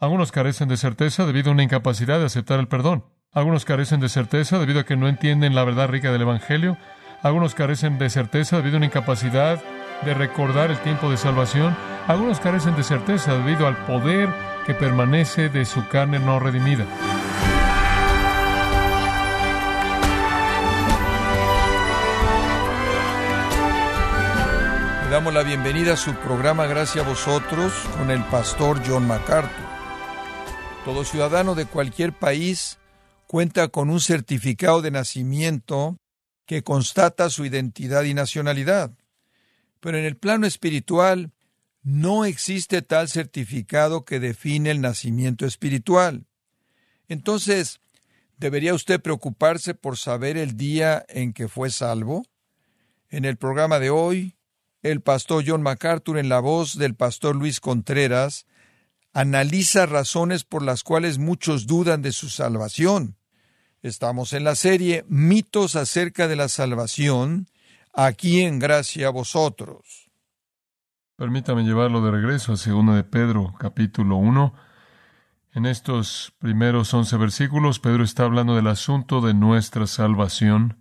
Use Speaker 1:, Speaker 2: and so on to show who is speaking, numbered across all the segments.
Speaker 1: Algunos carecen de certeza debido a una incapacidad de aceptar el perdón. Algunos carecen de certeza debido a que no entienden la verdad rica del Evangelio. Algunos carecen de certeza debido a una incapacidad de recordar el tiempo de salvación. Algunos carecen de certeza debido al poder que permanece de su carne no redimida.
Speaker 2: Le damos la bienvenida a su programa Gracias a vosotros con el pastor John MacArthur. Todo ciudadano de cualquier país cuenta con un certificado de nacimiento que constata su identidad y nacionalidad. Pero en el plano espiritual no existe tal certificado que define el nacimiento espiritual. Entonces, ¿debería usted preocuparse por saber el día en que fue salvo? En el programa de hoy, el pastor John MacArthur, en la voz del pastor Luis Contreras, analiza razones por las cuales muchos dudan de su salvación. Estamos en la serie Mitos acerca de la salvación, aquí en Gracia a vosotros.
Speaker 1: Permítame llevarlo de regreso a 2 de Pedro, capítulo 1. En estos primeros once versículos, Pedro está hablando del asunto de nuestra salvación.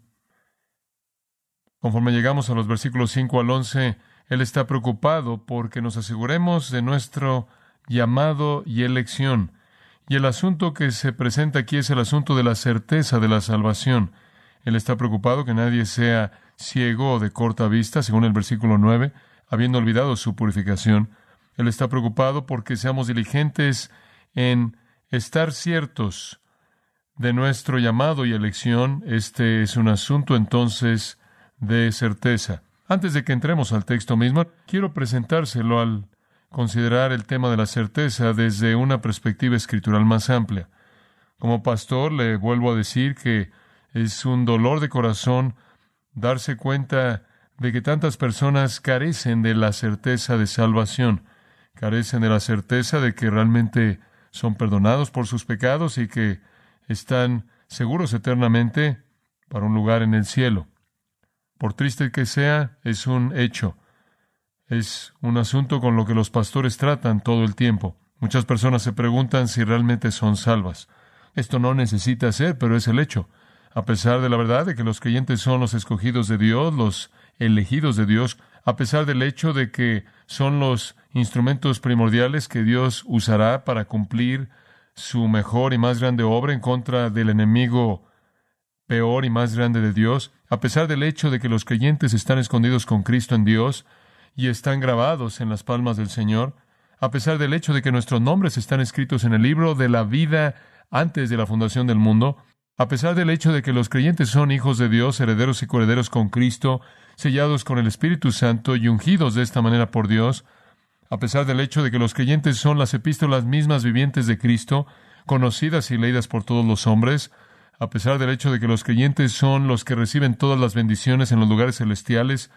Speaker 1: Conforme llegamos a los versículos 5 al 11, él está preocupado porque nos aseguremos de nuestro llamado y elección. Y el asunto que se presenta aquí es el asunto de la certeza de la salvación. Él está preocupado que nadie sea ciego o de corta vista, según el versículo 9, habiendo olvidado su purificación. Él está preocupado porque seamos diligentes en estar ciertos de nuestro llamado y elección. Este es un asunto entonces de certeza. Antes de que entremos al texto mismo, quiero presentárselo al considerar el tema de la certeza desde una perspectiva escritural más amplia. Como pastor le vuelvo a decir que es un dolor de corazón darse cuenta de que tantas personas carecen de la certeza de salvación, carecen de la certeza de que realmente son perdonados por sus pecados y que están seguros eternamente para un lugar en el cielo. Por triste que sea, es un hecho. Es un asunto con lo que los pastores tratan todo el tiempo. Muchas personas se preguntan si realmente son salvas. Esto no necesita ser, pero es el hecho. A pesar de la verdad de que los creyentes son los escogidos de Dios, los elegidos de Dios, a pesar del hecho de que son los instrumentos primordiales que Dios usará para cumplir su mejor y más grande obra en contra del enemigo peor y más grande de Dios, a pesar del hecho de que los creyentes están escondidos con Cristo en Dios, y están grabados en las palmas del Señor, a pesar del hecho de que nuestros nombres están escritos en el libro de la vida antes de la fundación del mundo, a pesar del hecho de que los creyentes son hijos de Dios, herederos y coherederos con Cristo, sellados con el Espíritu Santo y ungidos de esta manera por Dios, a pesar del hecho de que los creyentes son las epístolas mismas vivientes de Cristo, conocidas y leídas por todos los hombres, a pesar del hecho de que los creyentes son los que reciben todas las bendiciones en los lugares celestiales,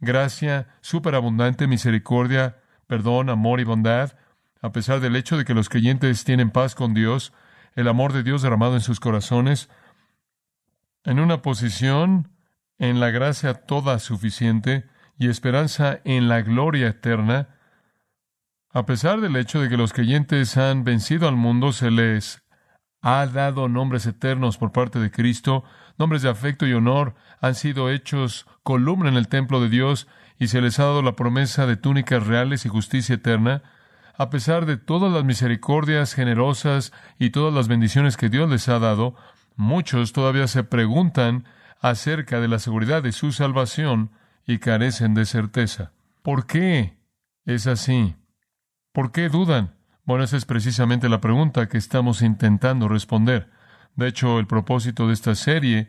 Speaker 1: gracia, superabundante misericordia, perdón, amor y bondad, a pesar del hecho de que los creyentes tienen paz con Dios, el amor de Dios derramado en sus corazones, en una posición en la gracia toda suficiente y esperanza en la gloria eterna, a pesar del hecho de que los creyentes han vencido al mundo, se les ha dado nombres eternos por parte de Cristo, nombres de afecto y honor, han sido hechos columna en el templo de Dios y se les ha dado la promesa de túnicas reales y justicia eterna, a pesar de todas las misericordias generosas y todas las bendiciones que Dios les ha dado, muchos todavía se preguntan acerca de la seguridad de su salvación y carecen de certeza. ¿Por qué es así? ¿Por qué dudan? Bueno, esa es precisamente la pregunta que estamos intentando responder. De hecho, el propósito de esta serie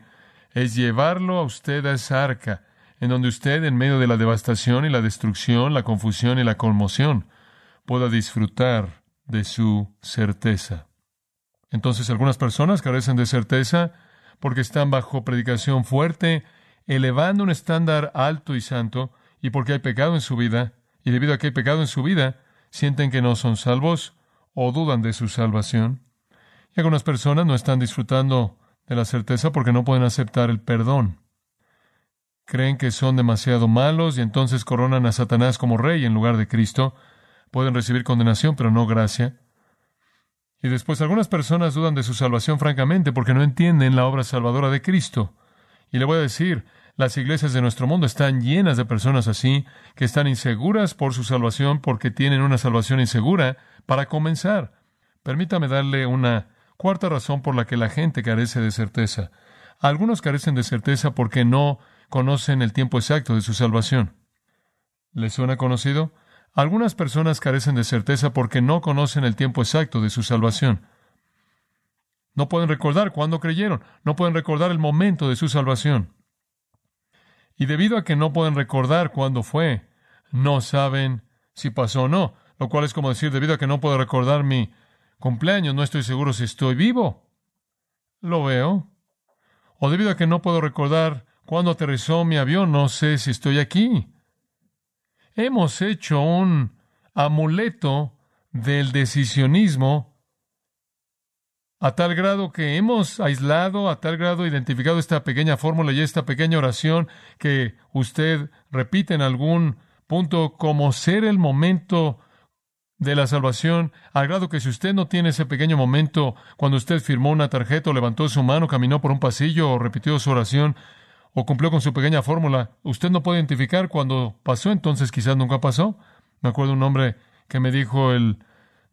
Speaker 1: es llevarlo a usted a esa arca, en donde usted, en medio de la devastación y la destrucción, la confusión y la conmoción, pueda disfrutar de su certeza. Entonces, algunas personas carecen de certeza porque están bajo predicación fuerte, elevando un estándar alto y santo, y porque hay pecado en su vida, y debido a que hay pecado en su vida, sienten que no son salvos o dudan de su salvación. Y algunas personas no están disfrutando de la certeza porque no pueden aceptar el perdón. Creen que son demasiado malos y entonces coronan a Satanás como rey en lugar de Cristo. Pueden recibir condenación, pero no gracia. Y después algunas personas dudan de su salvación francamente porque no entienden la obra salvadora de Cristo. Y le voy a decir, las iglesias de nuestro mundo están llenas de personas así, que están inseguras por su salvación porque tienen una salvación insegura para comenzar. Permítame darle una cuarta razón por la que la gente carece de certeza. Algunos carecen de certeza porque no conocen el tiempo exacto de su salvación. ¿Les suena conocido? Algunas personas carecen de certeza porque no conocen el tiempo exacto de su salvación. No pueden recordar cuándo creyeron, no pueden recordar el momento de su salvación. Y debido a que no pueden recordar cuándo fue, no saben si pasó o no, lo cual es como decir, debido a que no puedo recordar mi cumpleaños, no estoy seguro si estoy vivo. Lo veo. O debido a que no puedo recordar cuándo aterrizó mi avión, no sé si estoy aquí. Hemos hecho un amuleto del decisionismo a tal grado que hemos aislado, a tal grado identificado esta pequeña fórmula y esta pequeña oración que usted repite en algún punto como ser el momento de la salvación, al grado que si usted no tiene ese pequeño momento cuando usted firmó una tarjeta o levantó su mano, caminó por un pasillo o repitió su oración, o cumplió con su pequeña fórmula. Usted no puede identificar cuando pasó, entonces quizás nunca pasó. Me acuerdo un hombre que me dijo el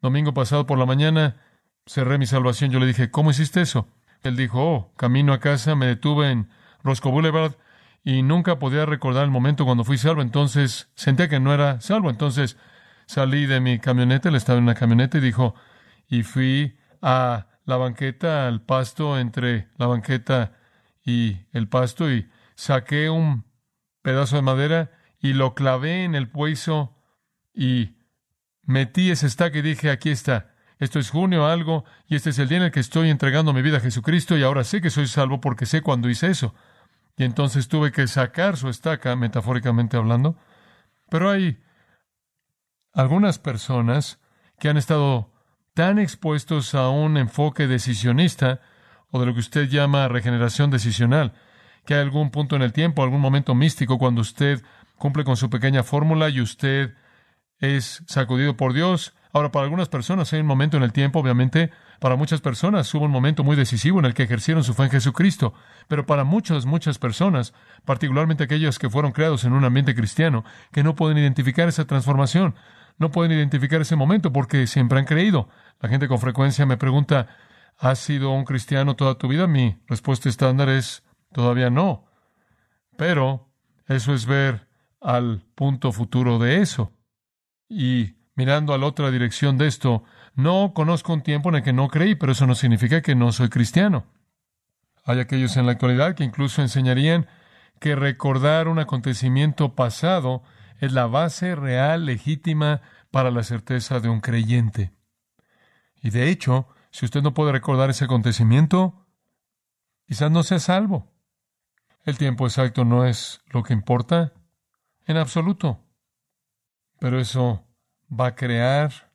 Speaker 1: domingo pasado por la mañana, cerré mi salvación. Yo le dije, ¿cómo hiciste eso? Él dijo, oh, camino a casa, me detuve en Roscoe Boulevard y nunca podía recordar el momento cuando fui salvo. Entonces senté que no era salvo. Entonces salí de mi camioneta, él estaba en una camioneta y dijo, y fui a la banqueta, al pasto entre la banqueta y el pasto y saqué un pedazo de madera y lo clavé en el puesto y metí ese estaque y dije, aquí está. Esto es junio algo y este es el día en el que estoy entregando mi vida a Jesucristo y ahora sé que soy salvo porque sé cuándo hice eso. Y entonces tuve que sacar su estaca, metafóricamente hablando. Pero hay algunas personas que han estado tan expuestos a un enfoque decisionista o de lo que usted llama regeneración decisional, que hay algún punto en el tiempo, algún momento místico cuando usted cumple con su pequeña fórmula y usted es sacudido por Dios. Ahora, para algunas personas hay un momento en el tiempo, obviamente, para muchas personas hubo un momento muy decisivo en el que ejercieron su fe en Jesucristo, pero para muchas, muchas personas, particularmente aquellas que fueron creados en un ambiente cristiano, que no pueden identificar esa transformación, no pueden identificar ese momento porque siempre han creído. La gente con frecuencia me pregunta, ¿has sido un cristiano toda tu vida? Mi respuesta estándar es Todavía no. Pero eso es ver al punto futuro de eso. Y mirando a la otra dirección de esto, no conozco un tiempo en el que no creí, pero eso no significa que no soy cristiano. Hay aquellos en la actualidad que incluso enseñarían que recordar un acontecimiento pasado es la base real, legítima, para la certeza de un creyente. Y de hecho, si usted no puede recordar ese acontecimiento, quizás no sea salvo. El tiempo exacto no es lo que importa en absoluto. Pero eso va a crear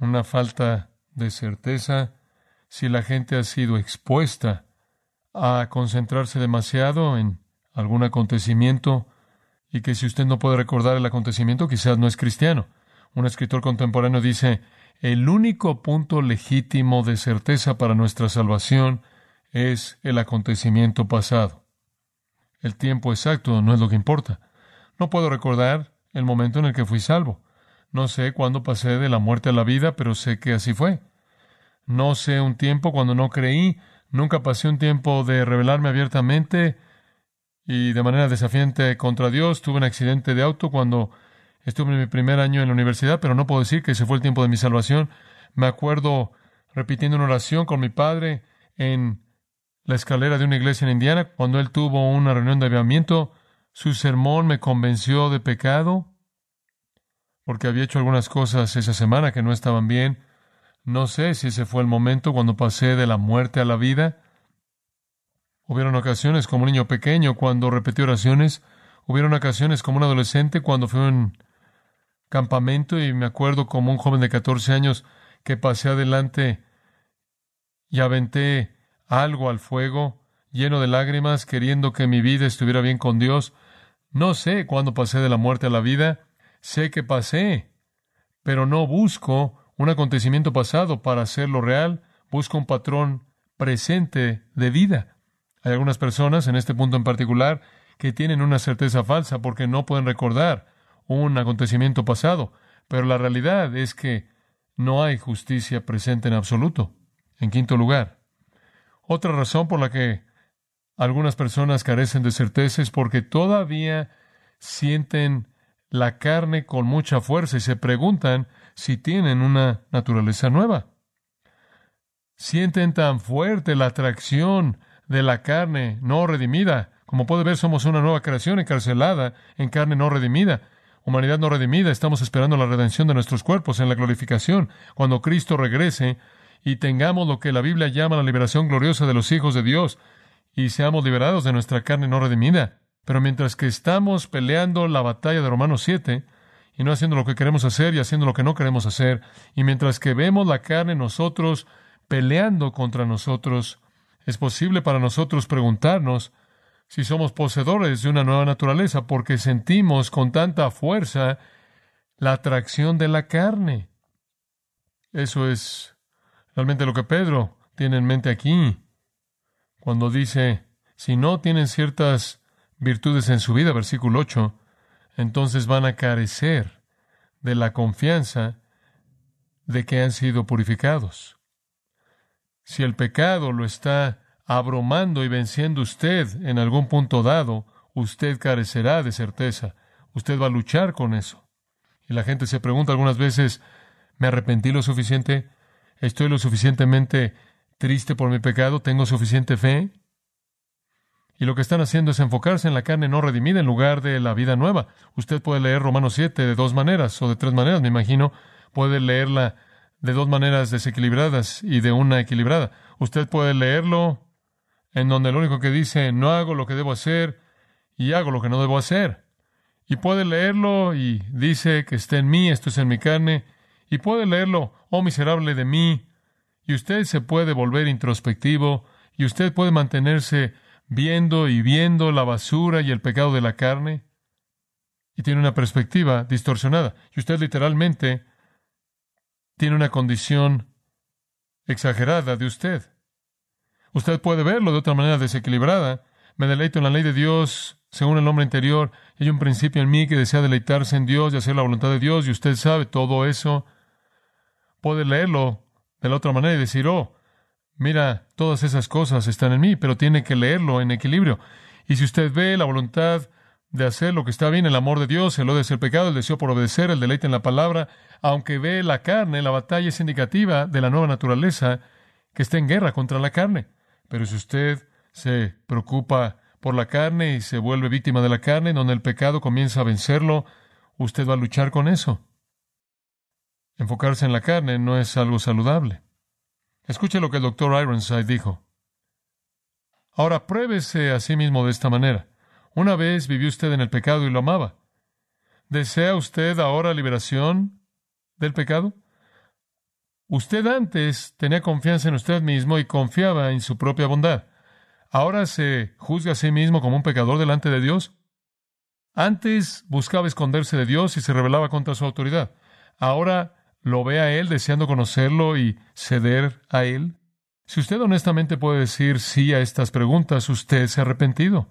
Speaker 1: una falta de certeza si la gente ha sido expuesta a concentrarse demasiado en algún acontecimiento y que si usted no puede recordar el acontecimiento quizás no es cristiano. Un escritor contemporáneo dice, el único punto legítimo de certeza para nuestra salvación es el acontecimiento pasado. El tiempo exacto no es lo que importa. No puedo recordar el momento en el que fui salvo. No sé cuándo pasé de la muerte a la vida, pero sé que así fue. No sé un tiempo cuando no creí. Nunca pasé un tiempo de revelarme abiertamente y de manera desafiante contra Dios. Tuve un accidente de auto cuando estuve en mi primer año en la universidad, pero no puedo decir que ese fue el tiempo de mi salvación. Me acuerdo repitiendo una oración con mi padre en la escalera de una iglesia en Indiana, cuando él tuvo una reunión de avivamiento, su sermón me convenció de pecado, porque había hecho algunas cosas esa semana que no estaban bien. No sé si ese fue el momento cuando pasé de la muerte a la vida. Hubieron ocasiones como un niño pequeño cuando repetí oraciones. Hubieron ocasiones como un adolescente cuando fui a un campamento y me acuerdo como un joven de 14 años que pasé adelante y aventé algo al fuego, lleno de lágrimas, queriendo que mi vida estuviera bien con Dios. No sé cuándo pasé de la muerte a la vida, sé que pasé, pero no busco un acontecimiento pasado para hacerlo real, busca un patrón presente de vida. Hay algunas personas, en este punto en particular, que tienen una certeza falsa porque no pueden recordar un acontecimiento pasado, pero la realidad es que no hay justicia presente en absoluto. En quinto lugar, otra razón por la que algunas personas carecen de certeza es porque todavía sienten la carne con mucha fuerza y se preguntan si tienen una naturaleza nueva. Sienten tan fuerte la atracción de la carne no redimida. Como puede ver, somos una nueva creación encarcelada en carne no redimida. Humanidad no redimida, estamos esperando la redención de nuestros cuerpos en la glorificación, cuando Cristo regrese y tengamos lo que la Biblia llama la liberación gloriosa de los hijos de Dios y seamos liberados de nuestra carne no redimida. Pero mientras que estamos peleando la batalla de Romanos 7, y no haciendo lo que queremos hacer y haciendo lo que no queremos hacer, y mientras que vemos la carne nosotros peleando contra nosotros, es posible para nosotros preguntarnos si somos poseedores de una nueva naturaleza, porque sentimos con tanta fuerza la atracción de la carne. Eso es realmente lo que Pedro tiene en mente aquí, cuando dice, si no tienen ciertas virtudes en su vida, versículo 8, entonces van a carecer de la confianza de que han sido purificados. Si el pecado lo está abrumando y venciendo usted en algún punto dado, usted carecerá de certeza. Usted va a luchar con eso. Y la gente se pregunta algunas veces, ¿me arrepentí lo suficiente? ¿Estoy lo suficientemente triste por mi pecado? ¿Tengo suficiente fe? Y lo que están haciendo es enfocarse en la carne no redimida en lugar de la vida nueva. Usted puede leer Romanos 7 de dos maneras o de tres maneras, me imagino. Puede leerla de dos maneras desequilibradas y de una equilibrada. Usted puede leerlo en donde lo único que dice, no hago lo que debo hacer y hago lo que no debo hacer. Y puede leerlo y dice que está en mí, esto es en mi carne. Y puede leerlo, oh miserable de mí. Y usted se puede volver introspectivo y usted puede mantenerse viendo y viendo la basura y el pecado de la carne, y tiene una perspectiva distorsionada. Y usted literalmente tiene una condición exagerada de usted. Usted puede verlo de otra manera desequilibrada. Me deleito en la ley de Dios según el hombre interior. Hay un principio en mí que desea deleitarse en Dios y hacer la voluntad de Dios, y usted sabe todo eso. Puede leerlo de la otra manera y decir, oh, Mira, todas esas cosas están en mí, pero tiene que leerlo en equilibrio. Y si usted ve la voluntad de hacer lo que está bien, el amor de Dios, el odio hacia el pecado, el deseo por obedecer, el deleite en la palabra, aunque ve la carne, la batalla es indicativa de la nueva naturaleza que está en guerra contra la carne. Pero si usted se preocupa por la carne y se vuelve víctima de la carne, donde el pecado comienza a vencerlo, usted va a luchar con eso. Enfocarse en la carne no es algo saludable. Escuche lo que el doctor Ironside dijo. Ahora pruébese a sí mismo de esta manera. Una vez vivió usted en el pecado y lo amaba. ¿Desea usted ahora liberación del pecado? Usted antes tenía confianza en usted mismo y confiaba en su propia bondad. ¿Ahora se juzga a sí mismo como un pecador delante de Dios? Antes buscaba esconderse de Dios y se rebelaba contra su autoridad. Ahora lo ve a Él deseando conocerlo y ceder a Él? Si usted honestamente puede decir sí a estas preguntas, usted se ha arrepentido.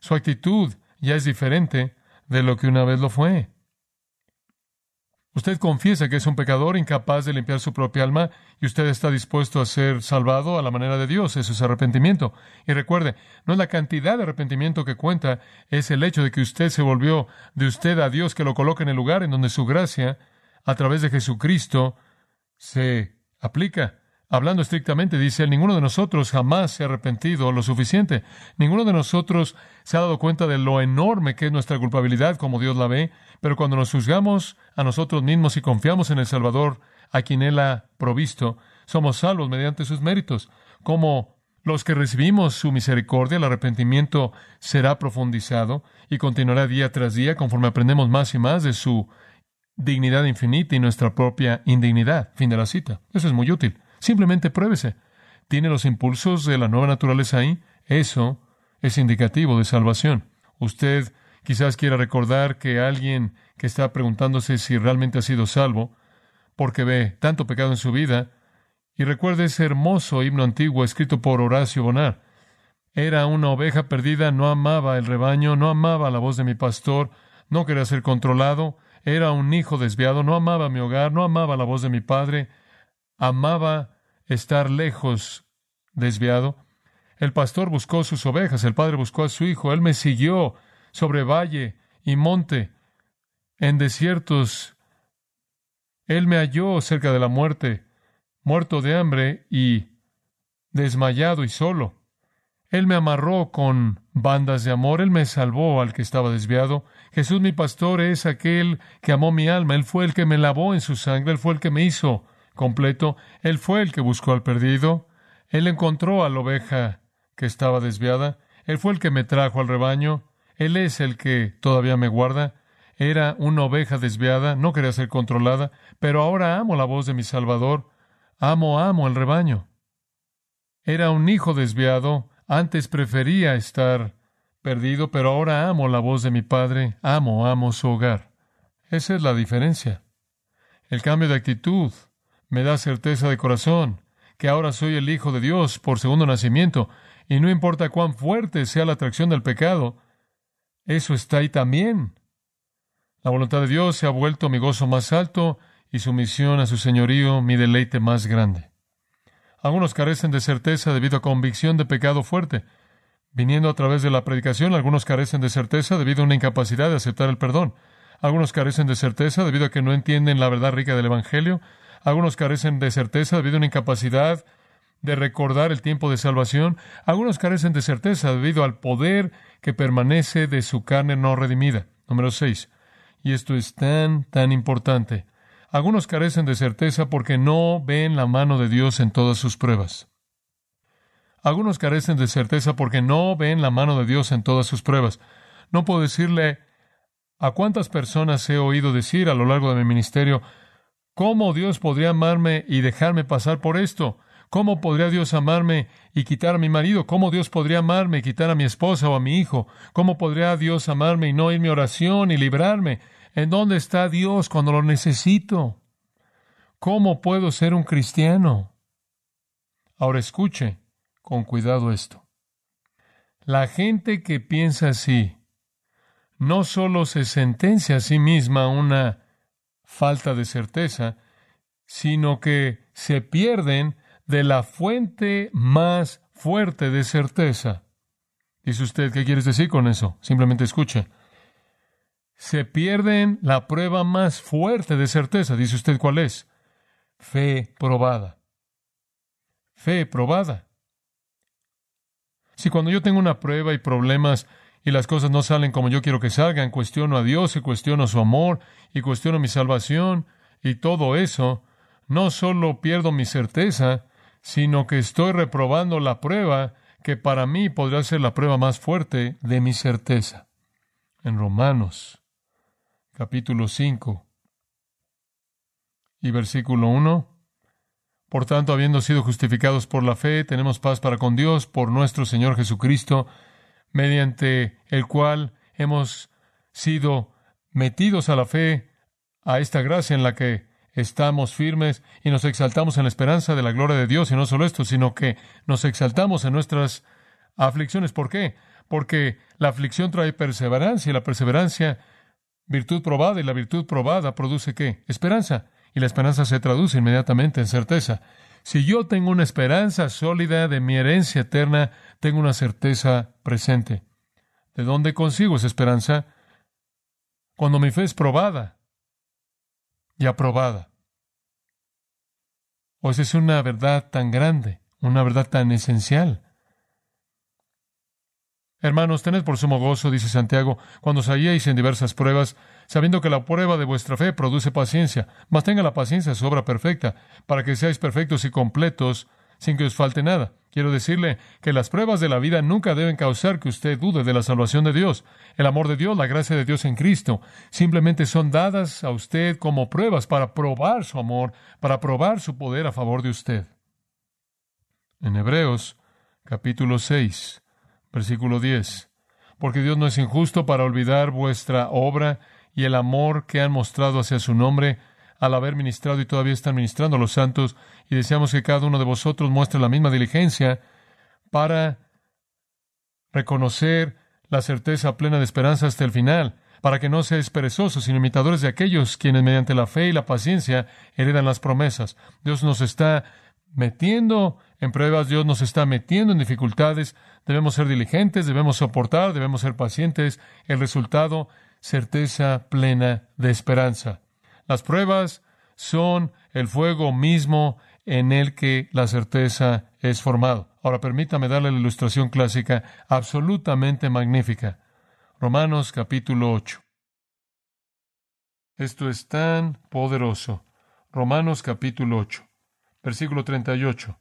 Speaker 1: Su actitud ya es diferente de lo que una vez lo fue. Usted confiesa que es un pecador incapaz de limpiar su propia alma y usted está dispuesto a ser salvado a la manera de Dios. Eso es arrepentimiento. Y recuerde, no es la cantidad de arrepentimiento que cuenta, es el hecho de que usted se volvió de usted a Dios que lo coloca en el lugar en donde su gracia a través de Jesucristo se aplica. Hablando estrictamente, dice ninguno de nosotros jamás se ha arrepentido lo suficiente. Ninguno de nosotros se ha dado cuenta de lo enorme que es nuestra culpabilidad como Dios la ve, pero cuando nos juzgamos a nosotros mismos y confiamos en el Salvador, a quien Él ha provisto, somos salvos mediante sus méritos. Como los que recibimos su misericordia, el arrepentimiento será profundizado y continuará día tras día conforme aprendemos más y más de su dignidad infinita y nuestra propia indignidad. Fin de la cita. Eso es muy útil. Simplemente pruébese. ¿Tiene los impulsos de la nueva naturaleza ahí? Eso es indicativo de salvación. Usted quizás quiera recordar que alguien que está preguntándose si realmente ha sido salvo, porque ve tanto pecado en su vida. Y recuerde ese hermoso himno antiguo escrito por Horacio Bonar. Era una oveja perdida, no amaba el rebaño, no amaba la voz de mi pastor, no quería ser controlado, era un hijo desviado, no amaba mi hogar, no amaba la voz de mi padre, amaba estar lejos, desviado. El pastor buscó sus ovejas, el padre buscó a su hijo, él me siguió sobre valle y monte, en desiertos. Él me halló cerca de la muerte, muerto de hambre y desmayado y solo. Él me amarró con bandas de amor, Él me salvó al que estaba desviado. Jesús mi pastor es aquel que amó mi alma, Él fue el que me lavó en su sangre, Él fue el que me hizo completo, Él fue el que buscó al perdido, Él encontró a la oveja que estaba desviada, Él fue el que me trajo al rebaño, Él es el que todavía me guarda. Era una oveja desviada, no quería ser controlada, pero ahora amo la voz de mi Salvador, amo, amo el rebaño. Era un hijo desviado, antes prefería estar perdido, pero ahora amo la voz de mi Padre, amo, amo su hogar. Esa es la diferencia. El cambio de actitud me da certeza de corazón que ahora soy el Hijo de Dios por segundo nacimiento, y no importa cuán fuerte sea la atracción del pecado, eso está ahí también. La voluntad de Dios se ha vuelto mi gozo más alto y su misión a su señorío mi deleite más grande. Algunos carecen de certeza debido a convicción de pecado fuerte. Viniendo a través de la predicación, algunos carecen de certeza debido a una incapacidad de aceptar el perdón. Algunos carecen de certeza debido a que no entienden la verdad rica del Evangelio. Algunos carecen de certeza debido a una incapacidad de recordar el tiempo de salvación. Algunos carecen de certeza debido al poder que permanece de su carne no redimida. Número 6. Y esto es tan, tan importante. Algunos carecen de certeza porque no ven la mano de Dios en todas sus pruebas. Algunos carecen de certeza porque no ven la mano de Dios en todas sus pruebas. No puedo decirle a cuántas personas he oído decir a lo largo de mi ministerio, ¿cómo Dios podría amarme y dejarme pasar por esto? ¿Cómo podría Dios amarme y quitar a mi marido? ¿Cómo Dios podría amarme y quitar a mi esposa o a mi hijo? ¿Cómo podría Dios amarme y no ir mi oración y librarme? ¿En dónde está Dios cuando lo necesito? ¿Cómo puedo ser un cristiano? Ahora escuche con cuidado esto. La gente que piensa así no solo se sentencia a sí misma una falta de certeza, sino que se pierden de la fuente más fuerte de certeza. Dice usted, ¿qué quieres decir con eso? Simplemente escuche se pierden la prueba más fuerte de certeza. Dice usted cuál es. Fe probada. Fe probada. Si cuando yo tengo una prueba y problemas y las cosas no salen como yo quiero que salgan, cuestiono a Dios y cuestiono su amor y cuestiono mi salvación y todo eso, no solo pierdo mi certeza, sino que estoy reprobando la prueba que para mí podría ser la prueba más fuerte de mi certeza. En Romanos capítulo 5 y versículo 1. Por tanto, habiendo sido justificados por la fe, tenemos paz para con Dios por nuestro Señor Jesucristo, mediante el cual hemos sido metidos a la fe, a esta gracia en la que estamos firmes y nos exaltamos en la esperanza de la gloria de Dios, y no solo esto, sino que nos exaltamos en nuestras aflicciones. ¿Por qué? Porque la aflicción trae perseverancia y la perseverancia Virtud probada y la virtud probada produce qué? Esperanza. Y la esperanza se traduce inmediatamente en certeza. Si yo tengo una esperanza sólida de mi herencia eterna, tengo una certeza presente. ¿De dónde consigo esa esperanza? Cuando mi fe es probada y aprobada. O es una verdad tan grande, una verdad tan esencial. Hermanos, tened por sumo gozo, dice Santiago, cuando os halléis en diversas pruebas, sabiendo que la prueba de vuestra fe produce paciencia, mas tenga la paciencia su obra perfecta, para que seáis perfectos y completos sin que os falte nada. Quiero decirle que las pruebas de la vida nunca deben causar que usted dude de la salvación de Dios. El amor de Dios, la gracia de Dios en Cristo, simplemente son dadas a usted como pruebas para probar su amor, para probar su poder a favor de usted. En Hebreos capítulo 6 Versículo 10. Porque Dios no es injusto para olvidar vuestra obra y el amor que han mostrado hacia su nombre, al haber ministrado y todavía están ministrando a los santos, y deseamos que cada uno de vosotros muestre la misma diligencia para reconocer la certeza plena de esperanza hasta el final, para que no seáis perezosos, sino imitadores de aquellos quienes mediante la fe y la paciencia heredan las promesas. Dios nos está metiendo en pruebas, Dios nos está metiendo en dificultades, debemos ser diligentes, debemos soportar, debemos ser pacientes. El resultado, certeza plena de esperanza. Las pruebas son el fuego mismo en el que la certeza es formado. Ahora permítame darle la ilustración clásica absolutamente magnífica. Romanos capítulo 8. Esto es tan poderoso. Romanos capítulo 8, versículo 38.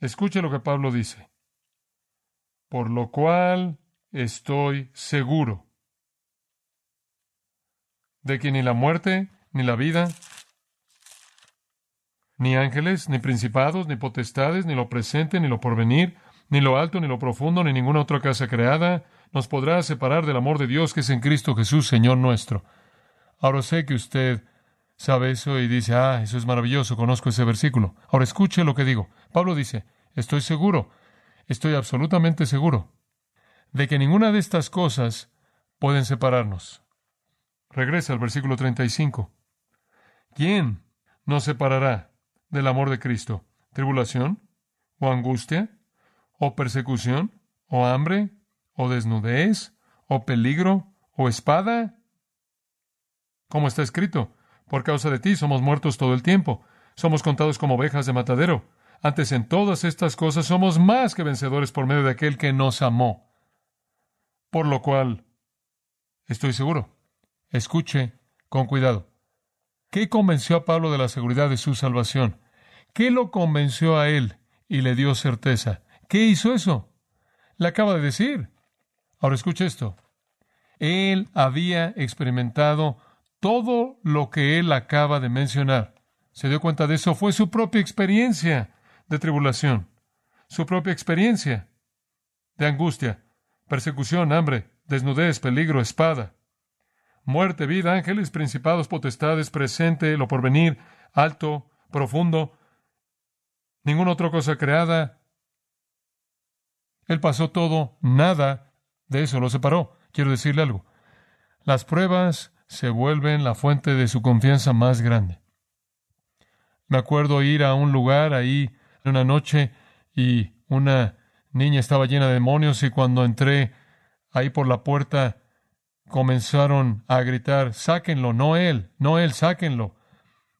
Speaker 1: Escuche lo que Pablo dice. Por lo cual estoy seguro de que ni la muerte, ni la vida, ni ángeles, ni principados, ni potestades, ni lo presente, ni lo porvenir, ni lo alto, ni lo profundo, ni ninguna otra casa creada, nos podrá separar del amor de Dios que es en Cristo Jesús, Señor nuestro. Ahora sé que usted sabe eso y dice, ah, eso es maravilloso, conozco ese versículo. Ahora escuche lo que digo. Pablo dice, estoy seguro, estoy absolutamente seguro de que ninguna de estas cosas pueden separarnos. Regresa al versículo 35. ¿Quién nos separará del amor de Cristo? ¿Tribulación? ¿O angustia? ¿O persecución? ¿O hambre? ¿O desnudez? ¿O peligro? ¿O espada? Como está escrito, por causa de ti somos muertos todo el tiempo, somos contados como ovejas de matadero. Antes en todas estas cosas somos más que vencedores por medio de aquel que nos amó. Por lo cual, estoy seguro, escuche con cuidado. ¿Qué convenció a Pablo de la seguridad de su salvación? ¿Qué lo convenció a él y le dio certeza? ¿Qué hizo eso? Le acaba de decir. Ahora escuche esto. Él había experimentado todo lo que él acaba de mencionar. ¿Se dio cuenta de eso? Fue su propia experiencia de tribulación, su propia experiencia de angustia, persecución, hambre, desnudez, peligro, espada, muerte, vida, ángeles, principados, potestades, presente, lo porvenir, alto, profundo, ninguna otra cosa creada. Él pasó todo, nada de eso lo separó. Quiero decirle algo. Las pruebas se vuelven la fuente de su confianza más grande. Me acuerdo ir a un lugar ahí una noche y una niña estaba llena de demonios y cuando entré ahí por la puerta comenzaron a gritar, sáquenlo, no él, no él, sáquenlo.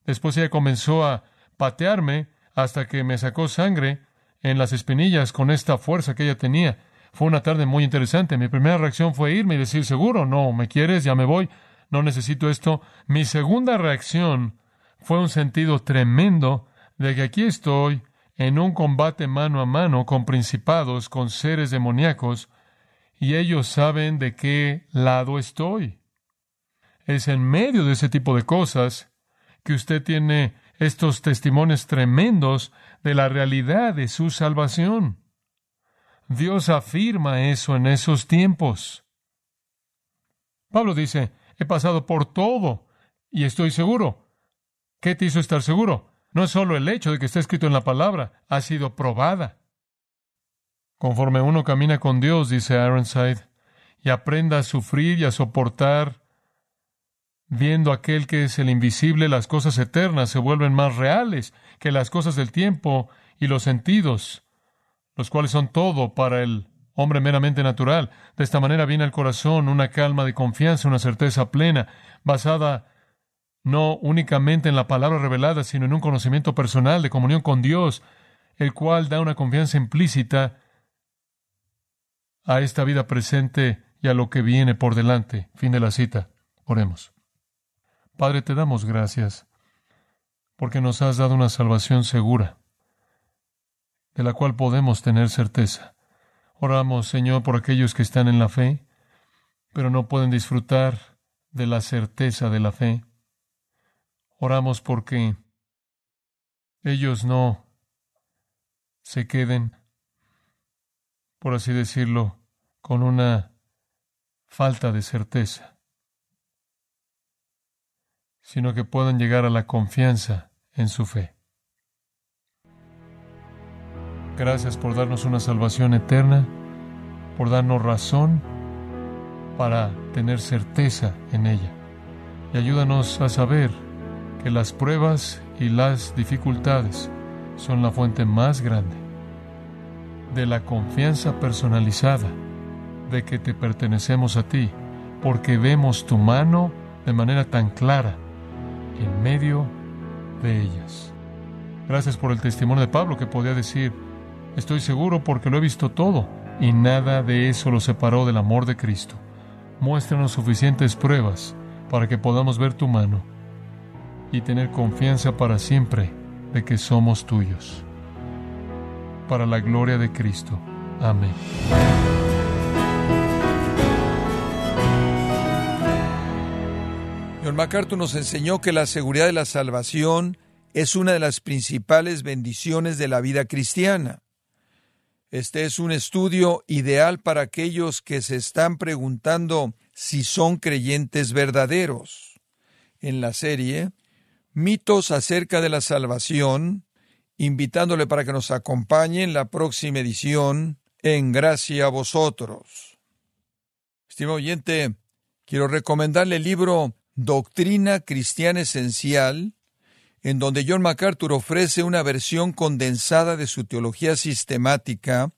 Speaker 1: Después ella comenzó a patearme hasta que me sacó sangre en las espinillas con esta fuerza que ella tenía. Fue una tarde muy interesante. Mi primera reacción fue irme y decir, seguro, no, me quieres, ya me voy, no necesito esto. Mi segunda reacción fue un sentido tremendo de que aquí estoy en un combate mano a mano con principados, con seres demoníacos, y ellos saben de qué lado estoy. Es en medio de ese tipo de cosas que usted tiene estos testimonios tremendos de la realidad de su salvación. Dios afirma eso en esos tiempos. Pablo dice, he pasado por todo y estoy seguro. ¿Qué te hizo estar seguro? No es solo el hecho de que está escrito en la palabra, ha sido probada. Conforme uno camina con Dios, dice Ironside, y aprenda a sufrir y a soportar, viendo aquel que es el invisible, las cosas eternas se vuelven más reales que las cosas del tiempo y los sentidos, los cuales son todo para el hombre meramente natural. De esta manera viene al corazón una calma de confianza, una certeza plena, basada no únicamente en la palabra revelada, sino en un conocimiento personal de comunión con Dios, el cual da una confianza implícita a esta vida presente y a lo que viene por delante. Fin de la cita. Oremos. Padre, te damos gracias porque nos has dado una salvación segura, de la cual podemos tener certeza. Oramos, Señor, por aquellos que están en la fe, pero no pueden disfrutar de la certeza de la fe. Oramos porque ellos no se queden, por así decirlo, con una falta de certeza. sino que puedan llegar a la confianza en su fe. Gracias por darnos una salvación eterna, por darnos razón para tener certeza en ella. Y ayúdanos a saber que las pruebas y las dificultades son la fuente más grande de la confianza personalizada de que te pertenecemos a ti, porque vemos tu mano de manera tan clara en medio de ellas. Gracias por el testimonio de Pablo que podía decir, estoy seguro porque lo he visto todo, y nada de eso lo separó del amor de Cristo. Muéstranos suficientes pruebas para que podamos ver tu mano y tener confianza para siempre de que somos tuyos. Para la gloria de Cristo. Amén.
Speaker 2: John MacArthur nos enseñó que la seguridad de la salvación es una de las principales bendiciones de la vida cristiana. Este es un estudio ideal para aquellos que se están preguntando si son creyentes verdaderos. En la serie Mitos acerca de la salvación, invitándole para que nos acompañe en la próxima edición en Gracia a vosotros. Estimado oyente, quiero recomendarle el libro Doctrina Cristiana Esencial, en donde John MacArthur ofrece una versión condensada de su teología sistemática,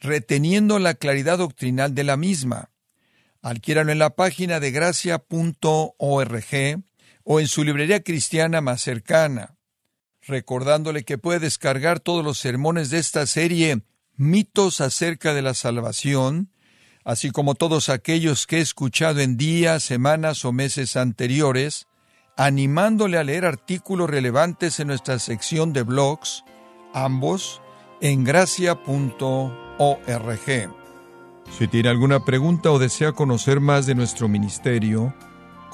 Speaker 2: reteniendo la claridad doctrinal de la misma. Adquiéralo en la página de gracia.org o en su librería cristiana más cercana, recordándole que puede descargar todos los sermones de esta serie Mitos acerca de la salvación, así como todos aquellos que he escuchado en días, semanas o meses anteriores, animándole a leer artículos relevantes en nuestra sección de blogs, ambos en gracia.org. Si tiene alguna pregunta o desea conocer más de nuestro ministerio,